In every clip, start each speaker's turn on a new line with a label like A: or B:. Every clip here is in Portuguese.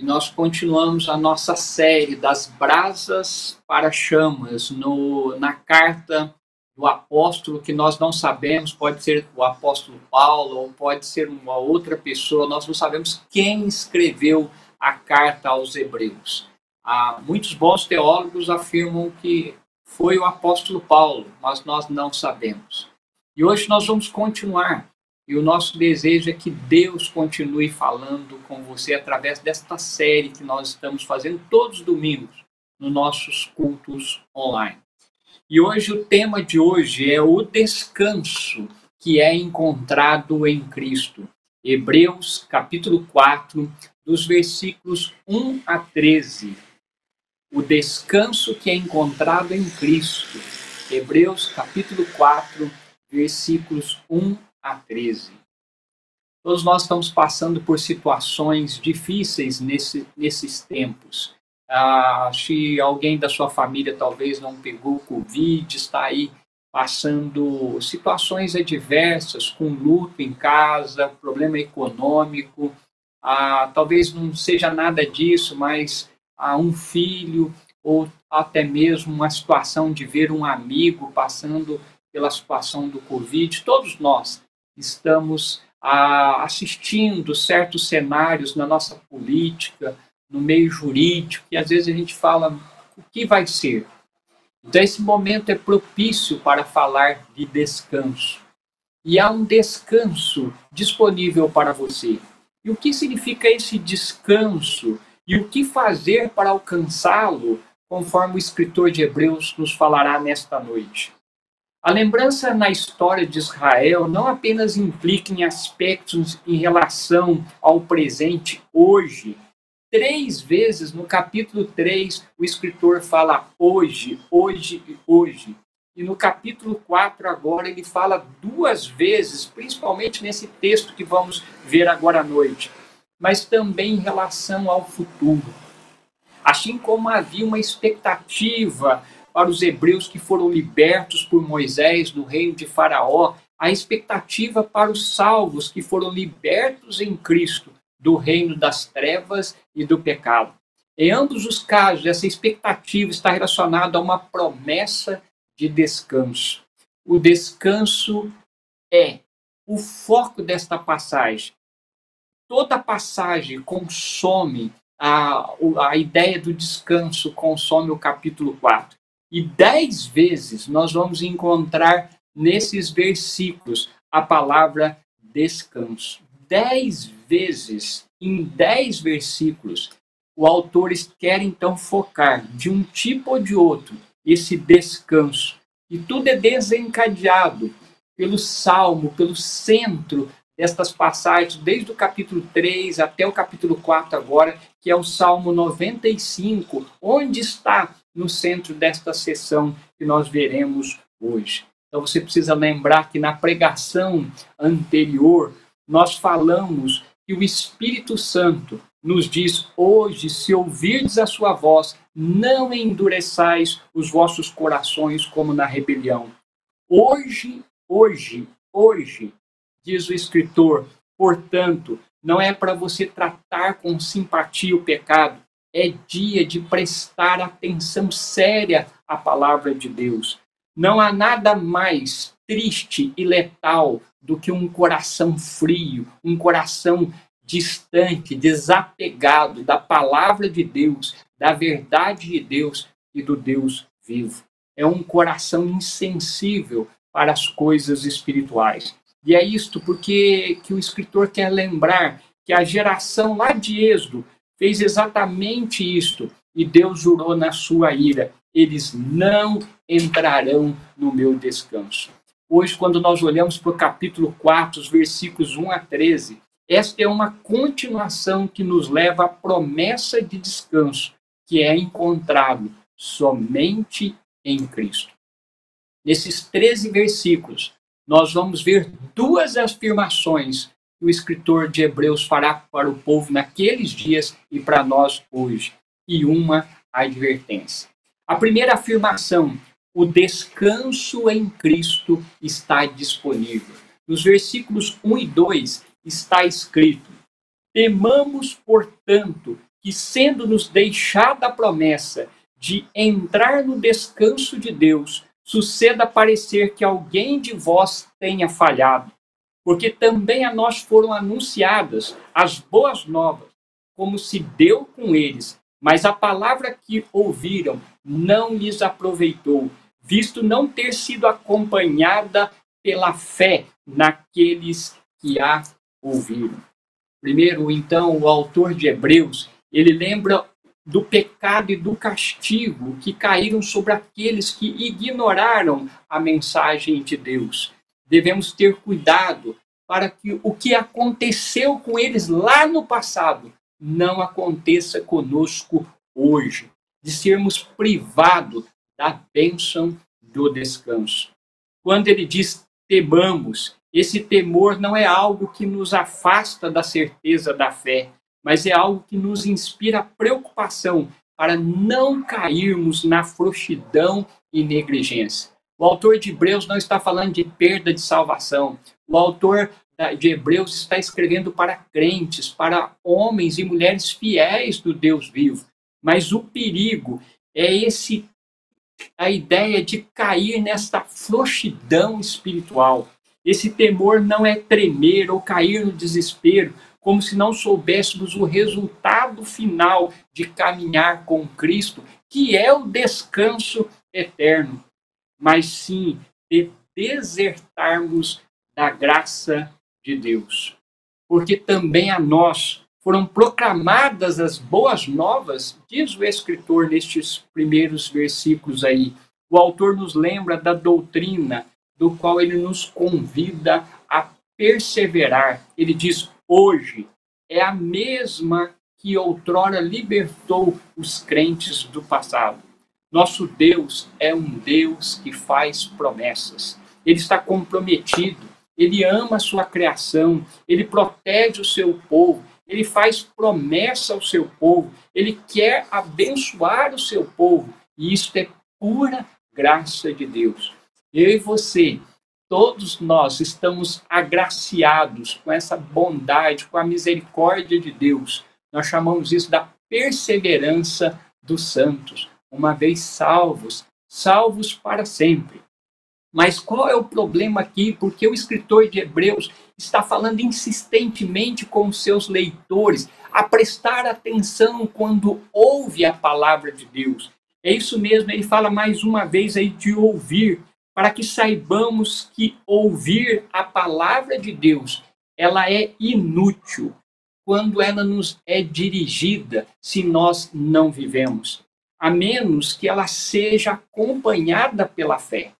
A: e nós continuamos a nossa série das brasas para chamas no, na carta do apóstolo que nós não sabemos, pode ser o apóstolo Paulo ou pode ser uma outra pessoa, nós não sabemos quem escreveu a carta aos Hebreus. Há muitos bons teólogos afirmam que foi o apóstolo Paulo, mas nós não sabemos. E hoje nós vamos continuar. E o nosso desejo é que Deus continue falando com você através desta série que nós estamos fazendo todos os domingos nos nossos cultos online. E hoje o tema de hoje é o descanso que é encontrado em Cristo. Hebreus capítulo 4, dos versículos 1 a 13. O descanso que é encontrado em Cristo. Hebreus capítulo 4, versículos 1 a 13. Todos nós estamos passando por situações difíceis nesse, nesses tempos. Ah, se alguém da sua família talvez não pegou Covid, está aí passando situações adversas, com luto em casa, problema econômico, ah, talvez não seja nada disso, mas ah, um filho ou até mesmo uma situação de ver um amigo passando pela situação do Covid, todos nós estamos ah, assistindo certos cenários na nossa política, no meio jurídico, e às vezes a gente fala o que vai ser. Então, esse momento é propício para falar de descanso. E há um descanso disponível para você. E o que significa esse descanso? E o que fazer para alcançá-lo, conforme o escritor de Hebreus nos falará nesta noite? A lembrança na história de Israel não apenas implica em aspectos em relação ao presente hoje. Três vezes no capítulo 3, o escritor fala hoje, hoje e hoje. E no capítulo 4, agora, ele fala duas vezes, principalmente nesse texto que vamos ver agora à noite, mas também em relação ao futuro. Assim como havia uma expectativa para os hebreus que foram libertos por Moisés do reino de Faraó, a expectativa para os salvos que foram libertos em Cristo do reino das trevas e do pecado. Em ambos os casos, essa expectativa está relacionada a uma promessa de descanso. O descanso é o foco desta passagem. Toda passagem consome a, a ideia do descanso, consome o capítulo 4. E dez vezes nós vamos encontrar nesses versículos a palavra descanso. Dez vezes, em dez versículos, o autor quer então focar de um tipo ou de outro esse descanso. E tudo é desencadeado pelo salmo, pelo centro destas passagens, desde o capítulo 3 até o capítulo 4 agora, que é o Salmo 95, onde está no centro desta sessão que nós veremos hoje. Então você precisa lembrar que na pregação anterior nós falamos que o Espírito Santo nos diz hoje, se ouvirdes a sua voz, não endureçais os vossos corações como na rebelião. Hoje, hoje, hoje, diz o escritor, portanto, não é para você tratar com simpatia o pecado, é dia de prestar atenção séria à palavra de Deus. Não há nada mais triste e letal do que um coração frio, um coração distante, desapegado da palavra de Deus, da verdade de Deus e do Deus vivo. É um coração insensível para as coisas espirituais. E é isto porque que o escritor quer lembrar que a geração lá de Êxodo fez exatamente isto. E Deus jurou na sua ira: eles não entrarão no meu descanso. Hoje, quando nós olhamos para o capítulo 4, os versículos 1 a 13, esta é uma continuação que nos leva à promessa de descanso, que é encontrado somente em Cristo. Nesses 13 versículos, nós vamos ver duas afirmações que o escritor de Hebreus fará para o povo naqueles dias e para nós hoje, e uma advertência. A primeira afirmação, o descanso em Cristo está disponível. Nos versículos 1 e 2 está escrito: Temamos, portanto, que, sendo-nos deixada a promessa de entrar no descanso de Deus, suceda parecer que alguém de vós tenha falhado. Porque também a nós foram anunciadas as boas novas, como se deu com eles, mas a palavra que ouviram não lhes aproveitou, visto não ter sido acompanhada pela fé naqueles que a ouviram. Primeiro, então, o autor de Hebreus, ele lembra do pecado e do castigo que caíram sobre aqueles que ignoraram a mensagem de Deus. Devemos ter cuidado para que o que aconteceu com eles lá no passado não aconteça conosco hoje, de sermos privados da bênção do descanso. Quando ele diz temamos, esse temor não é algo que nos afasta da certeza da fé, mas é algo que nos inspira preocupação para não cairmos na frouxidão e negligência. O autor de Hebreus não está falando de perda de salvação. O autor de Hebreus está escrevendo para crentes, para homens e mulheres fiéis do Deus vivo. Mas o perigo é esse a ideia de cair nesta frouxidão espiritual. Esse temor não é tremer ou cair no desespero, como se não soubéssemos o resultado final de caminhar com Cristo, que é o descanso eterno, mas sim de desertarmos da graça de Deus. Porque também a nós foram proclamadas as boas novas, diz o escritor nestes primeiros versículos aí. O autor nos lembra da doutrina do qual ele nos convida a perseverar. Ele diz: hoje é a mesma que outrora libertou os crentes do passado. Nosso Deus é um Deus que faz promessas. Ele está comprometido, ele ama a sua criação, ele protege o seu povo, ele faz promessa ao seu povo, ele quer abençoar o seu povo, e isso é pura graça de Deus. Eu e você, todos nós estamos agraciados com essa bondade, com a misericórdia de Deus. Nós chamamos isso da perseverança dos santos, uma vez salvos, salvos para sempre. Mas qual é o problema aqui? Porque o escritor de Hebreus está falando insistentemente com seus leitores a prestar atenção quando ouve a palavra de Deus. É isso mesmo, ele fala mais uma vez aí de ouvir, para que saibamos que ouvir a palavra de Deus, ela é inútil quando ela nos é dirigida se nós não vivemos, a menos que ela seja acompanhada pela fé.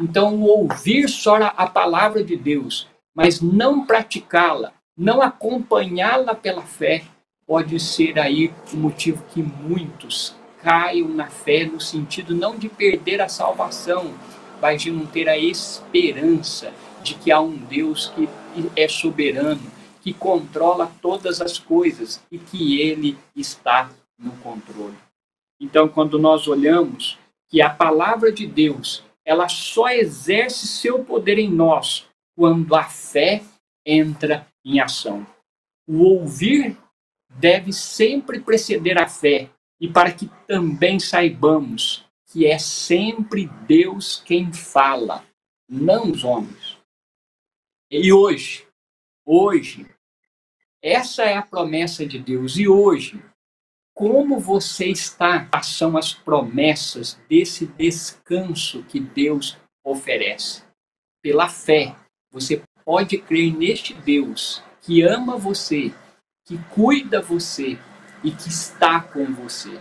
A: Então, ouvir só a palavra de Deus, mas não praticá-la, não acompanhá-la pela fé, pode ser aí o motivo que muitos caiam na fé no sentido não de perder a salvação, mas de não ter a esperança de que há um Deus que é soberano, que controla todas as coisas e que ele está no controle. Então, quando nós olhamos que a palavra de Deus ela só exerce seu poder em nós quando a fé entra em ação. O ouvir deve sempre preceder a fé, e para que também saibamos que é sempre Deus quem fala, não os homens. E hoje, hoje, essa é a promessa de Deus, e hoje como você está são as promessas desse descanso que Deus oferece. Pela fé, você pode crer neste Deus que ama você, que cuida você e que está com você.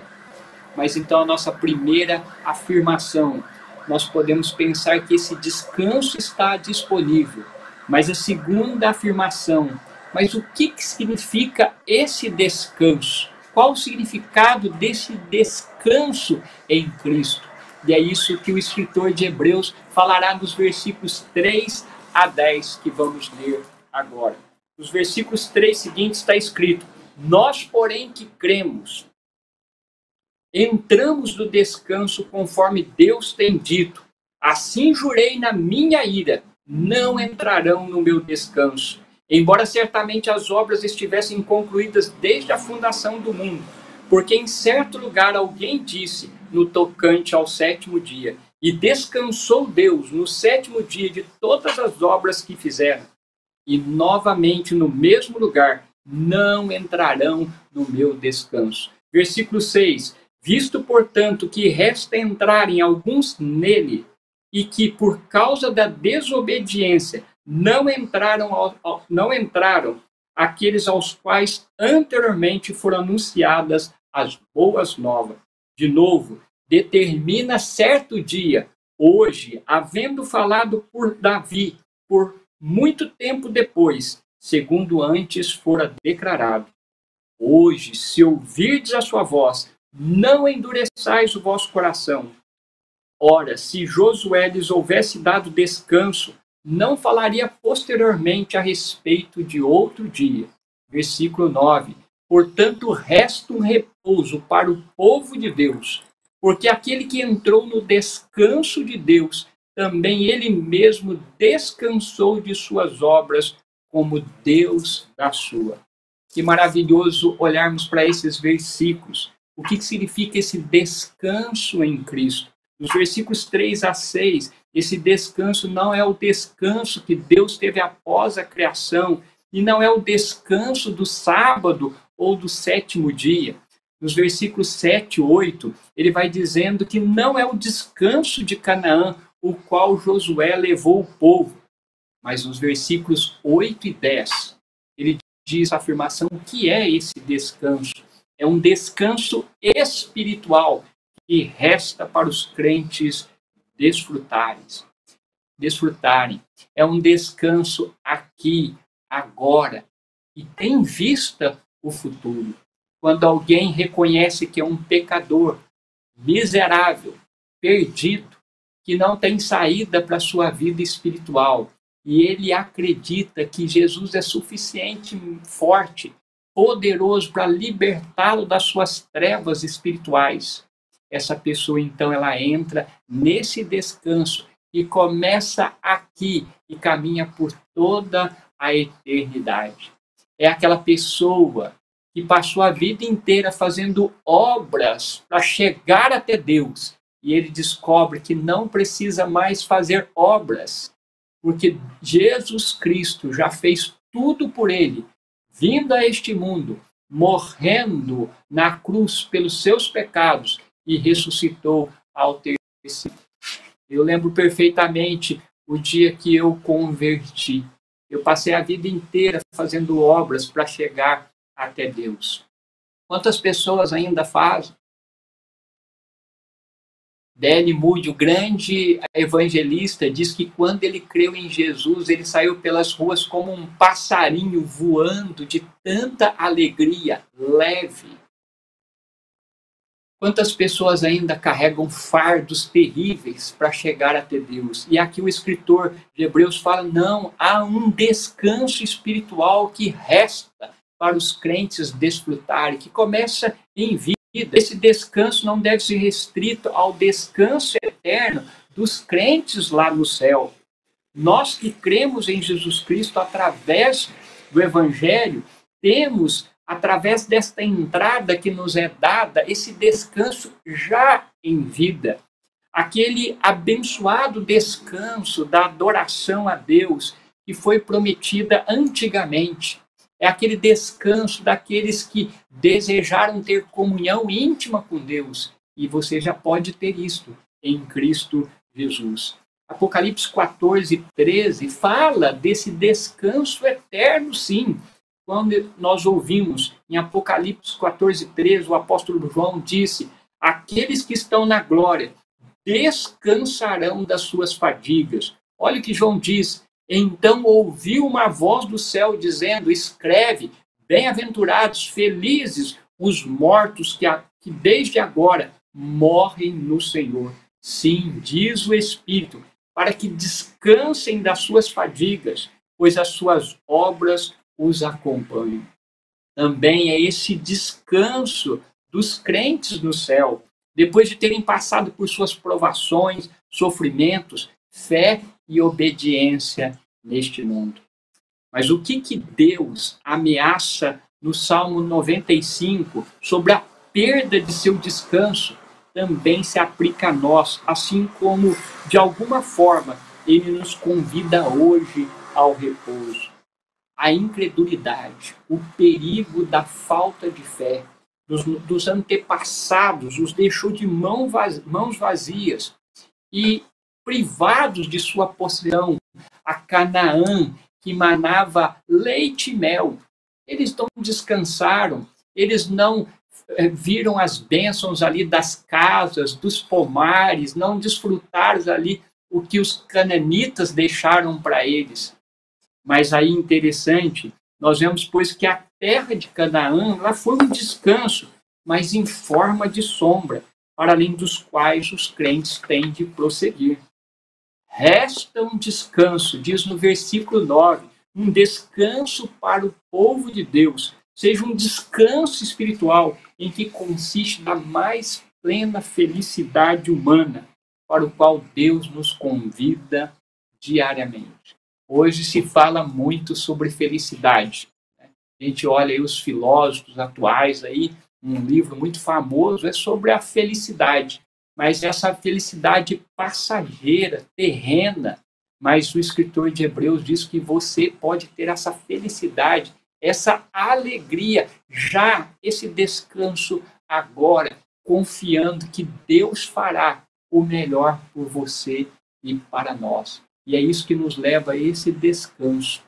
A: Mas então a nossa primeira afirmação, nós podemos pensar que esse descanso está disponível. Mas a segunda afirmação, mas o que, que significa esse descanso? Qual o significado desse descanso em Cristo. E é isso que o escritor de Hebreus falará nos versículos 3 a 10 que vamos ler agora. Nos versículos 3 seguintes está escrito: Nós, porém, que cremos, entramos no descanso conforme Deus tem dito. Assim jurei na minha ira: não entrarão no meu descanso. Embora certamente as obras estivessem concluídas desde a fundação do mundo, Porque em certo lugar alguém disse, no tocante ao sétimo dia, e descansou Deus no sétimo dia de todas as obras que fizeram. E novamente no mesmo lugar não entrarão no meu descanso. Versículo 6: Visto, portanto, que resta entrarem alguns nele, e que por causa da desobediência não entraram, não entraram aqueles aos quais anteriormente foram anunciadas as boas novas. De novo, determina certo dia, hoje, havendo falado por Davi, por muito tempo depois, segundo antes fora declarado. Hoje, se ouvirdes a sua voz, não endureçais o vosso coração. Ora, se Josué lhes houvesse dado descanso, não falaria posteriormente a respeito de outro dia. Versículo 9. Portanto, resta um repouso para o povo de Deus, porque aquele que entrou no descanso de Deus, também ele mesmo descansou de suas obras, como Deus da sua. Que maravilhoso olharmos para esses versículos. O que significa esse descanso em Cristo? Nos versículos 3 a 6, esse descanso não é o descanso que Deus teve após a criação, e não é o descanso do sábado ou do sétimo dia. Nos versículos 7 e 8, ele vai dizendo que não é o descanso de Canaã, o qual Josué levou o povo. Mas nos versículos 8 e 10, ele diz a afirmação: que é esse descanso? É um descanso espiritual que resta para os crentes desfrutarem. Desfrutarem. É um descanso aqui, agora, e tem vista o futuro. Quando alguém reconhece que é um pecador, miserável, perdido, que não tem saída para a sua vida espiritual, e ele acredita que Jesus é suficiente forte, poderoso para libertá-lo das suas trevas espirituais. Essa pessoa então ela entra nesse descanso e começa aqui e caminha por toda a eternidade. É aquela pessoa que passou a vida inteira fazendo obras para chegar até Deus e ele descobre que não precisa mais fazer obras, porque Jesus Cristo já fez tudo por ele, vindo a este mundo, morrendo na cruz pelos seus pecados e ressuscitou ao terceiro. Eu lembro perfeitamente o dia que eu converti. Eu passei a vida inteira fazendo obras para chegar até Deus. Quantas pessoas ainda fazem? D.L. Moody, o grande evangelista, diz que quando ele creu em Jesus, ele saiu pelas ruas como um passarinho voando de tanta alegria, leve. Quantas pessoas ainda carregam fardos terríveis para chegar até Deus? E aqui o escritor de Hebreus fala: não, há um descanso espiritual que resta para os crentes desfrutarem, que começa em vida esse descanso não deve ser restrito ao descanso eterno dos crentes lá no céu. Nós que cremos em Jesus Cristo através do Evangelho, temos, através desta entrada que nos é dada, esse descanso já em vida. Aquele abençoado descanso da adoração a Deus que foi prometida antigamente é aquele descanso daqueles que desejaram ter comunhão íntima com Deus. E você já pode ter isto em Cristo Jesus. Apocalipse 14, 13 fala desse descanso eterno, sim. Quando nós ouvimos em Apocalipse 14, 13, o apóstolo João disse: Aqueles que estão na glória descansarão das suas fadigas. Olha o que João diz: então ouviu uma voz do céu dizendo: Escreve, bem-aventurados, felizes os mortos que, que desde agora morrem no Senhor. Sim, diz o Espírito, para que descansem das suas fadigas, pois as suas obras os acompanham. Também é esse descanso dos crentes no céu, depois de terem passado por suas provações, sofrimentos, fé e obediência neste mundo. Mas o que, que Deus ameaça no Salmo 95 sobre a perda de seu descanso também se aplica a nós, assim como, de alguma forma, ele nos convida hoje ao repouso. A incredulidade, o perigo da falta de fé, dos, dos antepassados, os deixou de mão vaz, mãos vazias e privados de sua possessão, a Canaã, que manava leite e mel. Eles não descansaram, eles não eh, viram as bênçãos ali das casas, dos pomares, não desfrutaram ali o que os cananitas deixaram para eles. Mas aí interessante, nós vemos pois que a terra de Canaã lá foi um descanso, mas em forma de sombra, para além dos quais os crentes têm de prosseguir. Resta um descanso, diz no versículo 9, um descanso para o povo de Deus, seja um descanso espiritual em que consiste na mais plena felicidade humana, para o qual Deus nos convida diariamente. Hoje se fala muito sobre felicidade. Né? A gente olha aí os filósofos atuais aí, um livro muito famoso é sobre a felicidade, mas essa felicidade passageira, terrena. Mas o escritor de Hebreus diz que você pode ter essa felicidade, essa alegria, já esse descanso agora, confiando que Deus fará o melhor por você e para nós. E é isso que nos leva a esse descanso.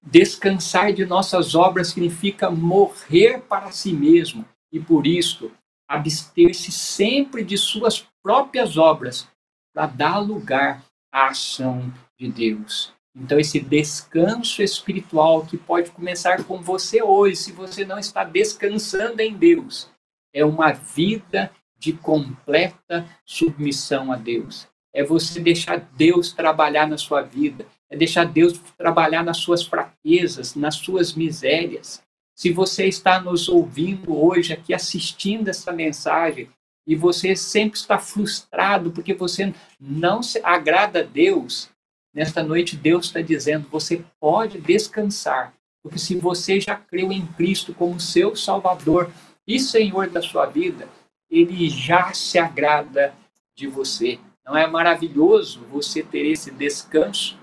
A: Descansar de nossas obras significa morrer para si mesmo e, por isso, abster-se sempre de suas próprias obras para dar lugar à ação de Deus. Então, esse descanso espiritual que pode começar com você hoje, se você não está descansando em Deus, é uma vida de completa submissão a Deus é você deixar Deus trabalhar na sua vida, é deixar Deus trabalhar nas suas fraquezas, nas suas misérias. Se você está nos ouvindo hoje aqui, assistindo essa mensagem, e você sempre está frustrado porque você não se agrada a Deus, nesta noite Deus está dizendo: você pode descansar, porque se você já creu em Cristo como seu Salvador e Senhor da sua vida, Ele já se agrada de você. Não é maravilhoso você ter esse descanso?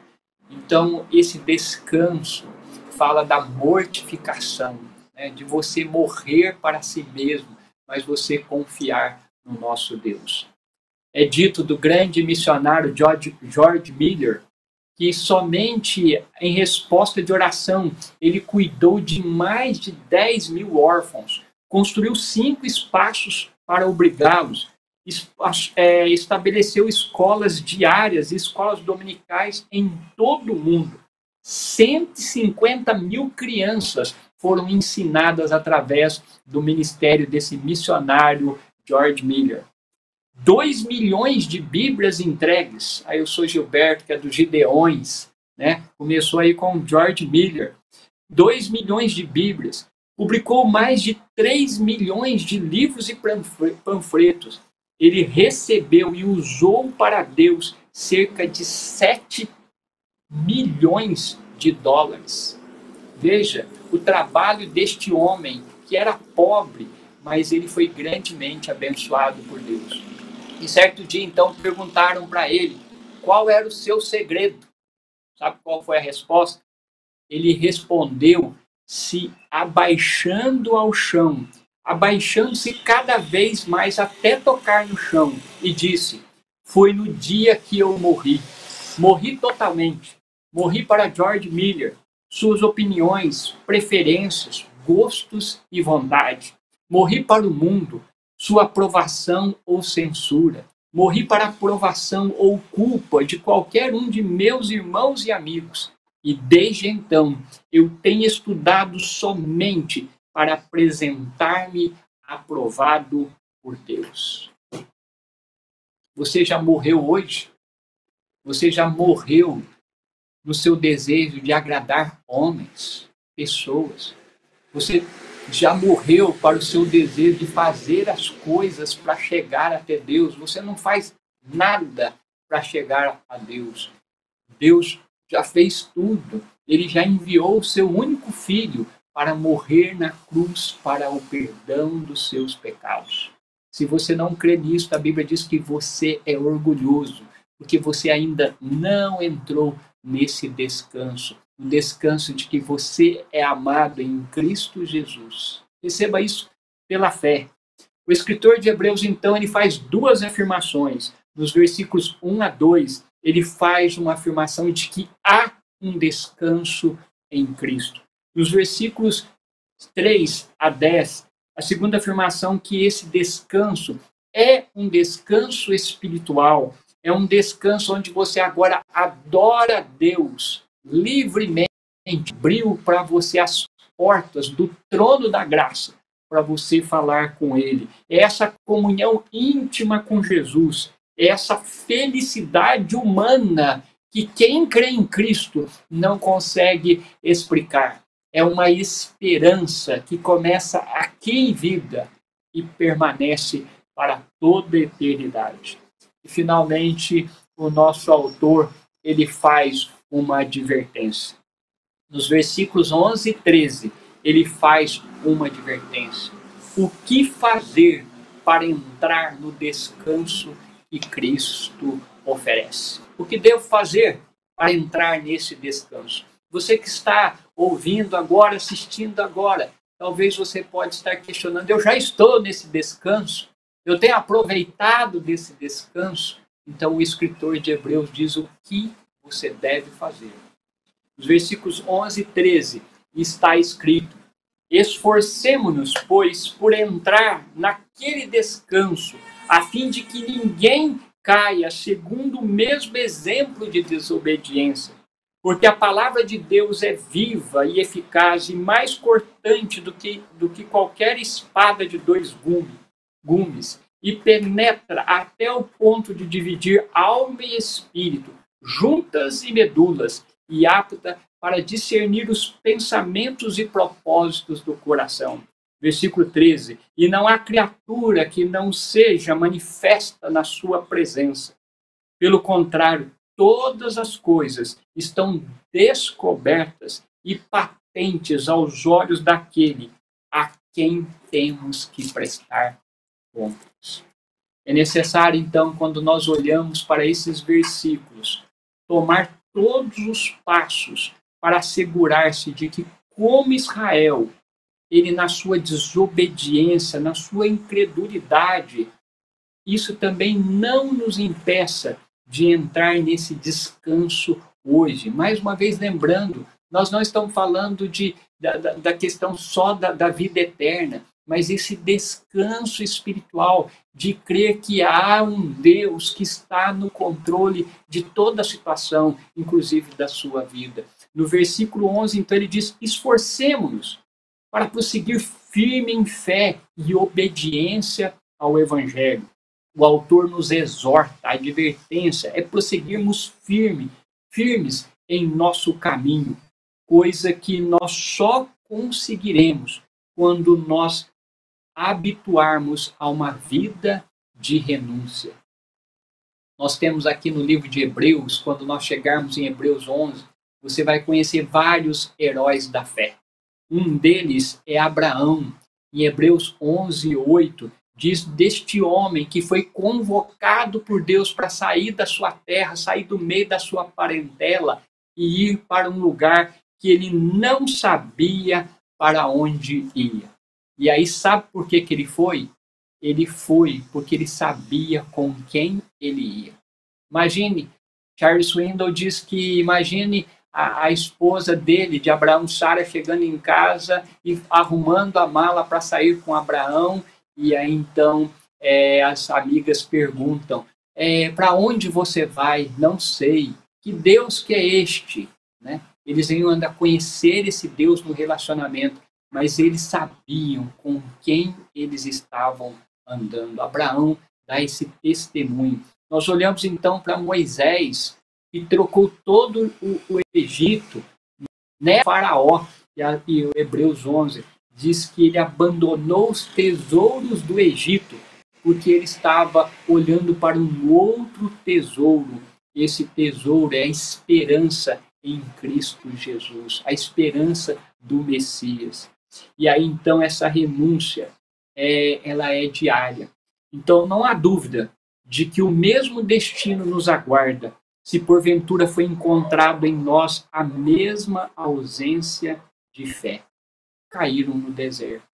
A: Então, esse descanso fala da mortificação, né? de você morrer para si mesmo, mas você confiar no nosso Deus. É dito do grande missionário George, George Miller que somente em resposta de oração ele cuidou de mais de 10 mil órfãos, construiu cinco espaços para obrigá-los é, estabeleceu escolas diárias, escolas dominicais em todo o mundo. 150 mil crianças foram ensinadas através do ministério desse missionário George Miller. 2 milhões de Bíblias entregues. Aí eu sou Gilberto, que é dos Gideões, né? Começou aí com George Miller. 2 milhões de Bíblias. Publicou mais de 3 milhões de livros e panfletos ele recebeu e usou para Deus cerca de 7 milhões de dólares. Veja o trabalho deste homem que era pobre, mas ele foi grandemente abençoado por Deus. E certo dia, então, perguntaram para ele qual era o seu segredo. Sabe qual foi a resposta? Ele respondeu: se abaixando ao chão abaixando-se cada vez mais até tocar no chão, e disse: Foi no dia que eu morri. Morri totalmente. Morri para George Miller, suas opiniões, preferências, gostos e vontade. Morri para o mundo, sua aprovação ou censura. Morri para aprovação ou culpa de qualquer um de meus irmãos e amigos. E desde então eu tenho estudado somente para apresentar-me aprovado por Deus. Você já morreu hoje? Você já morreu no seu desejo de agradar homens, pessoas? Você já morreu para o seu desejo de fazer as coisas para chegar até Deus? Você não faz nada para chegar a Deus. Deus já fez tudo. Ele já enviou o seu único filho para morrer na cruz para o perdão dos seus pecados. Se você não crê nisso, a Bíblia diz que você é orgulhoso, porque você ainda não entrou nesse descanso, o descanso de que você é amado em Cristo Jesus. Receba isso pela fé. O escritor de Hebreus, então, ele faz duas afirmações. Nos versículos 1 a 2, ele faz uma afirmação de que há um descanso em Cristo. Nos versículos 3 a 10, a segunda afirmação que esse descanso é um descanso espiritual, é um descanso onde você agora adora Deus livremente, abriu para você as portas do trono da graça para você falar com ele. É essa comunhão íntima com Jesus, é essa felicidade humana que quem crê em Cristo não consegue explicar. É uma esperança que começa aqui em vida e permanece para toda a eternidade. E finalmente, o nosso autor, ele faz uma advertência. Nos versículos 11 e 13, ele faz uma advertência. O que fazer para entrar no descanso que Cristo oferece? O que devo fazer para entrar nesse descanso? Você que está ouvindo agora, assistindo agora, talvez você pode estar questionando: eu já estou nesse descanso? Eu tenho aproveitado desse descanso? Então o escritor de Hebreus diz o que você deve fazer. Os versículos 11 e 13 está escrito: Esforcemo-nos, pois, por entrar naquele descanso, a fim de que ninguém caia segundo o mesmo exemplo de desobediência. Porque a palavra de Deus é viva e eficaz e mais cortante do que, do que qualquer espada de dois gumes, e penetra até o ponto de dividir alma e espírito, juntas e medulas, e apta para discernir os pensamentos e propósitos do coração. Versículo 13: E não há criatura que não seja manifesta na sua presença. Pelo contrário, todas as coisas estão descobertas e patentes aos olhos daquele a quem temos que prestar contas. É necessário, então, quando nós olhamos para esses versículos, tomar todos os passos para assegurar-se de que, como Israel, ele na sua desobediência, na sua incredulidade, isso também não nos impeça de entrar nesse descanso hoje. Mais uma vez, lembrando, nós não estamos falando de, da, da questão só da, da vida eterna, mas esse descanso espiritual de crer que há um Deus que está no controle de toda a situação, inclusive da sua vida. No versículo 11, então, ele diz: esforcemos-nos para prosseguir firme em fé e obediência ao Evangelho. O autor nos exorta, a advertência é prosseguirmos firme, firmes em nosso caminho, coisa que nós só conseguiremos quando nós habituarmos a uma vida de renúncia. Nós temos aqui no livro de Hebreus, quando nós chegarmos em Hebreus 11, você vai conhecer vários heróis da fé. Um deles é Abraão. Em Hebreus 11, 8, diz deste homem que foi convocado por Deus para sair da sua terra, sair do meio da sua parentela e ir para um lugar que ele não sabia para onde ia. E aí, sabe por que, que ele foi? Ele foi porque ele sabia com quem ele ia. Imagine, Charles Swindoll diz que imagine a, a, esposa dele, de Abraão, Sara, chegando em casa e arrumando a mala para sair com Abraão. E aí então é, as amigas perguntam: é, para onde você vai? Não sei. Que Deus que é este? Né? Eles iam andar conhecer esse Deus no relacionamento mas eles sabiam com quem eles estavam andando. Abraão dá esse testemunho. Nós olhamos então para Moisés, que trocou todo o, o Egito, né? Faraó, e, a, e Hebreus 11 diz que ele abandonou os tesouros do Egito, porque ele estava olhando para um outro tesouro. Esse tesouro é a esperança em Cristo Jesus, a esperança do Messias. E aí então essa renúncia, é, ela é diária. Então não há dúvida de que o mesmo destino nos aguarda se porventura foi encontrado em nós a mesma ausência de fé. Caíram no deserto.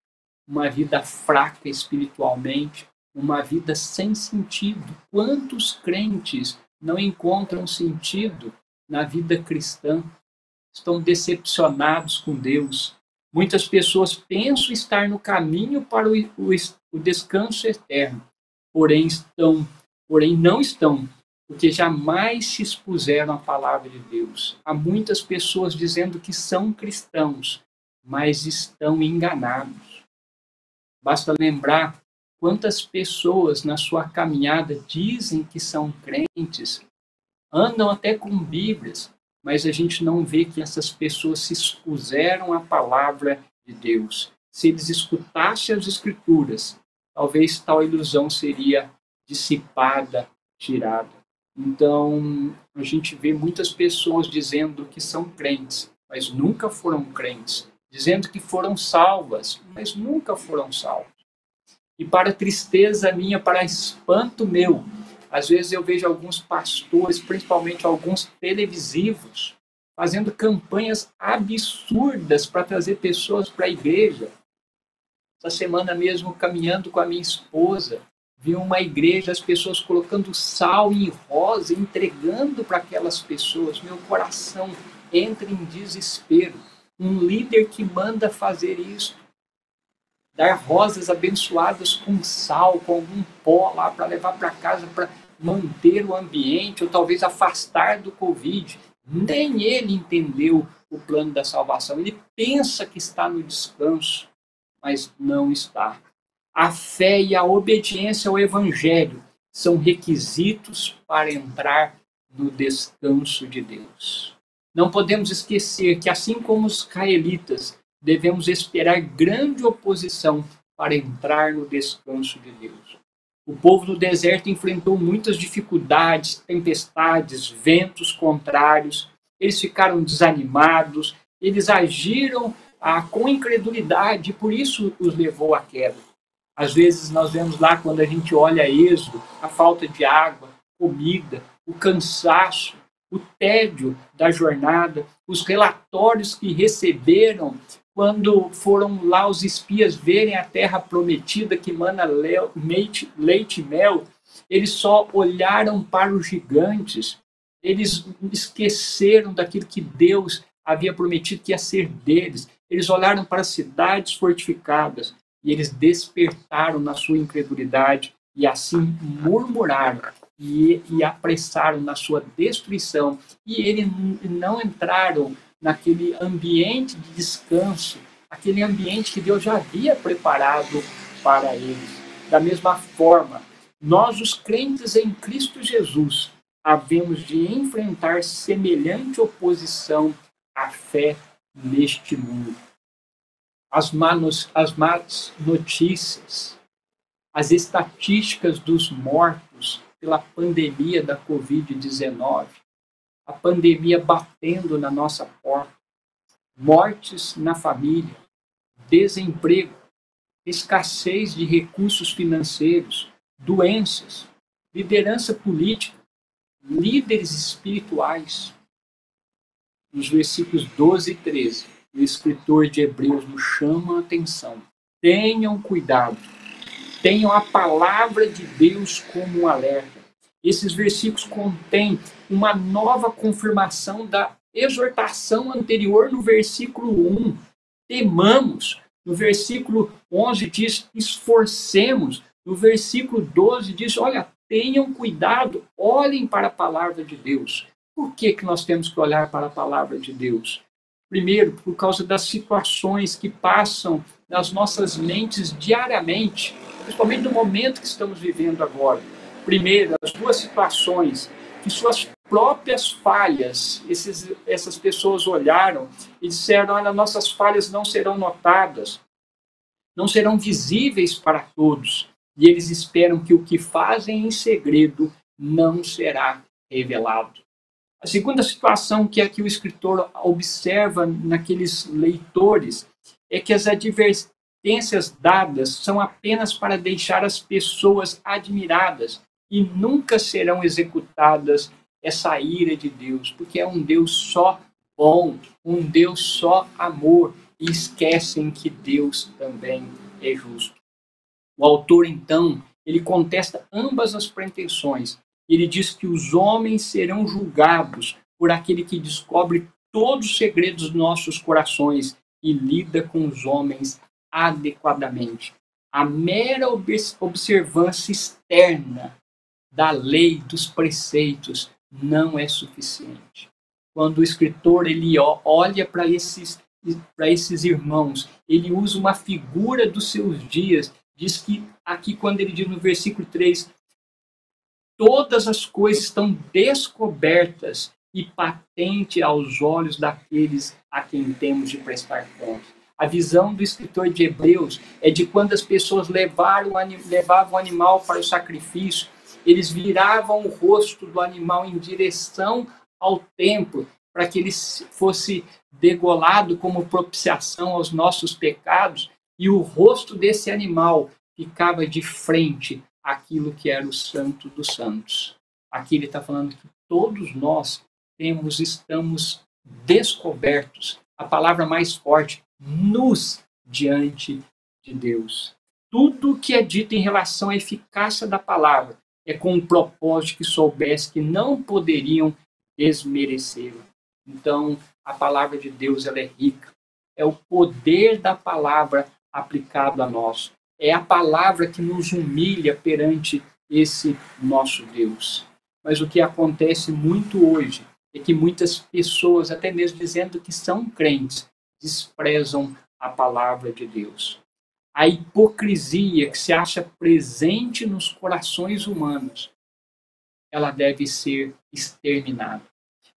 A: Uma vida fraca espiritualmente, uma vida sem sentido. Quantos crentes não encontram sentido na vida cristã? Estão decepcionados com Deus. Muitas pessoas pensam estar no caminho para o, o, o descanso eterno, porém estão, porém não estão, porque jamais se expuseram à palavra de Deus. Há muitas pessoas dizendo que são cristãos, mas estão enganados. Basta lembrar quantas pessoas na sua caminhada dizem que são crentes, andam até com Bíblias, mas a gente não vê que essas pessoas se expuseram à palavra de Deus. Se eles escutassem as Escrituras, talvez tal ilusão seria dissipada, tirada. Então, a gente vê muitas pessoas dizendo que são crentes, mas nunca foram crentes, dizendo que foram salvas, mas nunca foram salvos. E para tristeza minha, para espanto meu, às vezes eu vejo alguns pastores, principalmente alguns televisivos, fazendo campanhas absurdas para trazer pessoas para a igreja. Essa semana mesmo, caminhando com a minha esposa, vi uma igreja, as pessoas colocando sal em rosa, entregando para aquelas pessoas. Meu coração entra em desespero. Um líder que manda fazer isso, dar rosas abençoadas com sal, com algum pó lá para levar para casa para manter o ambiente ou talvez afastar do Covid. Nem ele entendeu o plano da salvação. Ele pensa que está no descanso, mas não está. A fé e a obediência ao Evangelho são requisitos para entrar no descanso de Deus. Não podemos esquecer que, assim como os israelitas, devemos esperar grande oposição para entrar no descanso de Deus. O povo do deserto enfrentou muitas dificuldades, tempestades, ventos contrários. Eles ficaram desanimados, eles agiram ah, com incredulidade, e por isso os levou à queda. Às vezes nós vemos lá, quando a gente olha Êxodo, a falta de água, comida, o cansaço, o tédio da jornada, os relatórios que receberam quando foram lá os espias verem a terra prometida que mana leite, e mel, eles só olharam para os gigantes, eles esqueceram daquilo que Deus havia prometido que ia ser deles. Eles olharam para as cidades fortificadas e eles despertaram na sua incredulidade e assim murmuraram e, e apressaram na sua destruição. E eles não entraram naquele ambiente de descanso, aquele ambiente que Deus já havia preparado para eles. Da mesma forma, nós, os crentes em Cristo Jesus, havemos de enfrentar semelhante oposição à fé neste mundo. As, manos, as más notícias, as estatísticas dos mortos pela pandemia da Covid-19, a pandemia batendo na nossa porta, mortes na família, desemprego, escassez de recursos financeiros, doenças, liderança política, líderes espirituais. Nos versículos 12 e 13, o escritor de Hebreus nos chama a atenção. Tenham cuidado, tenham a palavra de Deus como um alerta esses versículos contêm uma nova confirmação da exortação anterior no versículo 1. Temamos. No versículo 11 diz: esforcemos. No versículo 12 diz: olha, tenham cuidado, olhem para a palavra de Deus. Por que, que nós temos que olhar para a palavra de Deus? Primeiro, por causa das situações que passam nas nossas mentes diariamente, principalmente no momento que estamos vivendo agora Primeiro, as duas situações que suas próprias falhas, esses, essas pessoas olharam e disseram: olha, nossas falhas não serão notadas, não serão visíveis para todos. E eles esperam que o que fazem em segredo não será revelado. A segunda situação que aqui o escritor observa naqueles leitores é que as advertências dadas são apenas para deixar as pessoas admiradas e nunca serão executadas essa ira de Deus, porque é um Deus só bom, um Deus só amor, e esquecem que Deus também é justo. O autor, então, ele contesta ambas as pretensões. Ele diz que os homens serão julgados por aquele que descobre todos os segredos dos nossos corações e lida com os homens adequadamente. A mera observância externa da lei, dos preceitos, não é suficiente. Quando o escritor ele olha para esses para esses irmãos, ele usa uma figura dos seus dias, diz que aqui quando ele diz no versículo 3, todas as coisas estão descobertas e patente aos olhos daqueles a quem temos de prestar conta. A visão do escritor de Hebreus é de quando as pessoas levaram, levavam o animal para o sacrifício, eles viravam o rosto do animal em direção ao templo, para que ele fosse degolado como propiciação aos nossos pecados, e o rosto desse animal ficava de frente àquilo que era o santo dos santos. Aqui ele está falando que todos nós temos, estamos descobertos, a palavra mais forte, nos diante de Deus. Tudo que é dito em relação à eficácia da palavra é com o propósito que soubesse que não poderiam desmerecê-la. Então, a palavra de Deus ela é rica. É o poder da palavra aplicado a nós. É a palavra que nos humilha perante esse nosso Deus. Mas o que acontece muito hoje é que muitas pessoas, até mesmo dizendo que são crentes, desprezam a palavra de Deus. A hipocrisia que se acha presente nos corações humanos, ela deve ser exterminada.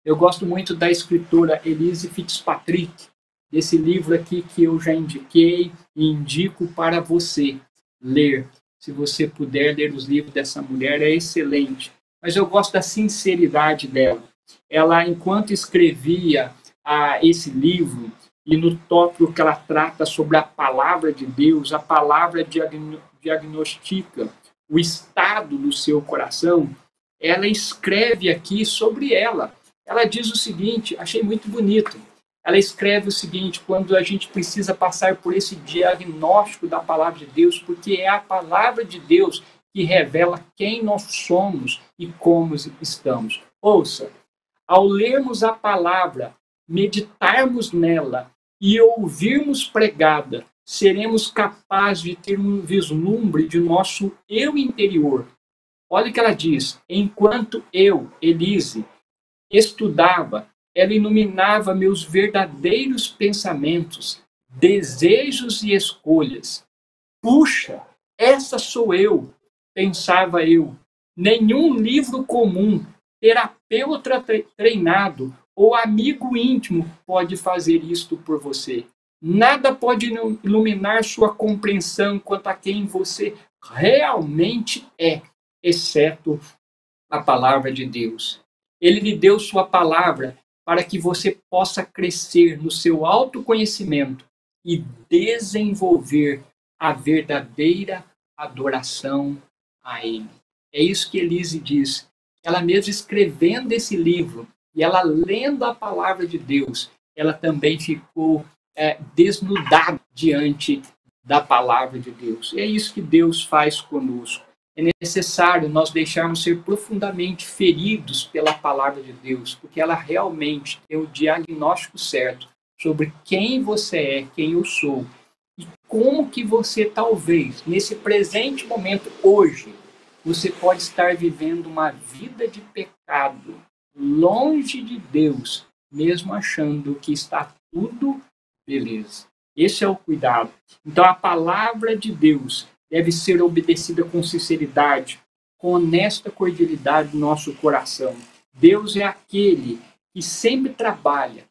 A: Eu gosto muito da escritora Elise Fitzpatrick, desse livro aqui que eu já indiquei e indico para você ler. Se você puder ler os livros dessa mulher, é excelente. Mas eu gosto da sinceridade dela. Ela, enquanto escrevia ah, esse livro, e no tópico que ela trata sobre a palavra de Deus, a palavra diagnostica o estado do seu coração, ela escreve aqui sobre ela ela diz o seguinte, achei muito bonito. Ela escreve o seguinte: quando a gente precisa passar por esse diagnóstico da palavra de Deus, porque é a palavra de Deus que revela quem nós somos e como estamos. Ouça, ao lermos a palavra, meditarmos nela e ouvirmos pregada, seremos capazes de ter um vislumbre de nosso eu interior. Olha o que ela diz: enquanto eu, Elise, estudava, ela iluminava meus verdadeiros pensamentos, desejos e escolhas. Puxa, essa sou eu, pensava eu. Nenhum livro comum, terapeuta treinado ou amigo íntimo pode fazer isto por você. Nada pode iluminar sua compreensão quanto a quem você realmente é, exceto a palavra de Deus. Ele lhe deu sua palavra para que você possa crescer no seu autoconhecimento e desenvolver a verdadeira adoração a Ele. É isso que Elise diz. Ela mesmo escrevendo esse livro e ela lendo a palavra de Deus, ela também ficou é, desnudada diante da palavra de Deus. É isso que Deus faz conosco é necessário nós deixarmos ser profundamente feridos pela palavra de Deus, porque ela realmente tem o diagnóstico certo sobre quem você é, quem eu sou e como que você talvez nesse presente momento hoje você pode estar vivendo uma vida de pecado longe de Deus, mesmo achando que está tudo beleza. Esse é o cuidado. Então a palavra de Deus deve ser obedecida com sinceridade, com honesta cordialidade do nosso coração. Deus é aquele que sempre trabalha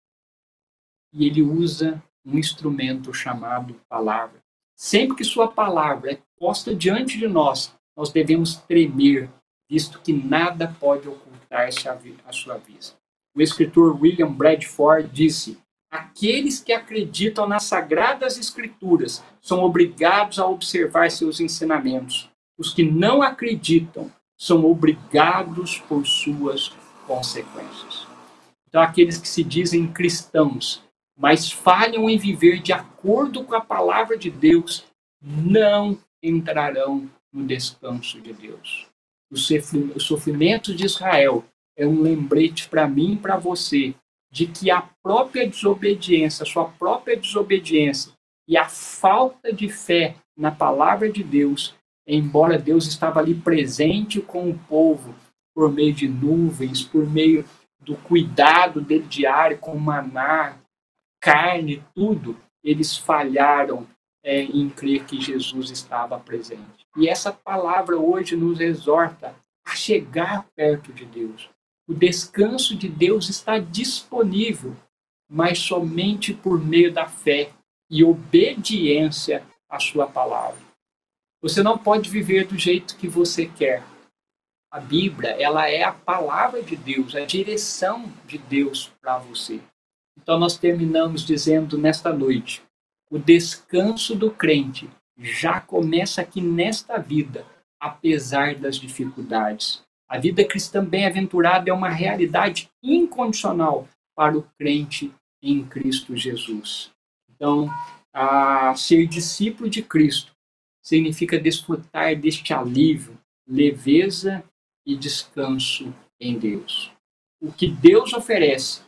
A: e ele usa um instrumento chamado palavra. Sempre que sua palavra é posta diante de nós, nós devemos tremer, visto que nada pode ocultar-se à sua vista. o escritor William Bradford disse: Aqueles que acreditam nas sagradas escrituras são obrigados a observar seus ensinamentos. Os que não acreditam são obrigados por suas consequências. Então, aqueles que se dizem cristãos, mas falham em viver de acordo com a palavra de Deus, não entrarão no descanso de Deus. O sofrimento de Israel é um lembrete para mim e para você de que a própria desobediência, a sua própria desobediência e a falta de fé na palavra de Deus, embora Deus estava ali presente com o povo por meio de nuvens, por meio do cuidado dele diário com maná, carne, tudo, eles falharam é, em crer que Jesus estava presente. E essa palavra hoje nos exorta a chegar perto de Deus, o descanso de Deus está disponível, mas somente por meio da fé e obediência à sua palavra. Você não pode viver do jeito que você quer. A Bíblia, ela é a palavra de Deus, a direção de Deus para você. Então nós terminamos dizendo nesta noite, o descanso do crente já começa aqui nesta vida, apesar das dificuldades. A vida cristã bem-aventurada é uma realidade incondicional para o crente em Cristo Jesus. Então, ser discípulo de Cristo significa desfrutar deste alívio, leveza e descanso em Deus. O que Deus oferece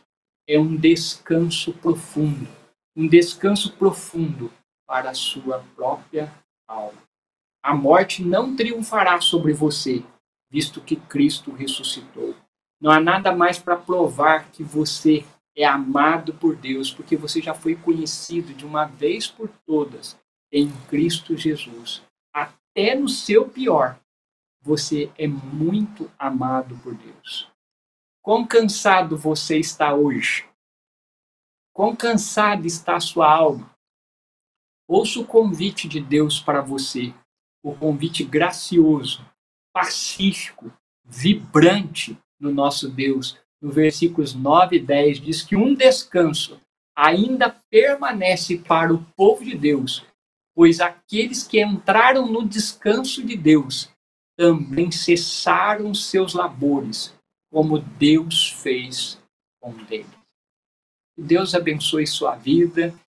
A: é um descanso profundo, um descanso profundo para a sua própria alma. A morte não triunfará sobre você, visto que Cristo ressuscitou. Não há nada mais para provar que você é amado por Deus, porque você já foi conhecido de uma vez por todas em Cristo Jesus. Até no seu pior, você é muito amado por Deus. Quão cansado você está hoje? Quão cansada está a sua alma? Ouça o convite de Deus para você, o convite gracioso pacífico, vibrante no nosso Deus. No versículos 9 e 10 diz que um descanso ainda permanece para o povo de Deus, pois aqueles que entraram no descanso de Deus também cessaram seus labores, como Deus fez com eles. Que Deus abençoe sua vida,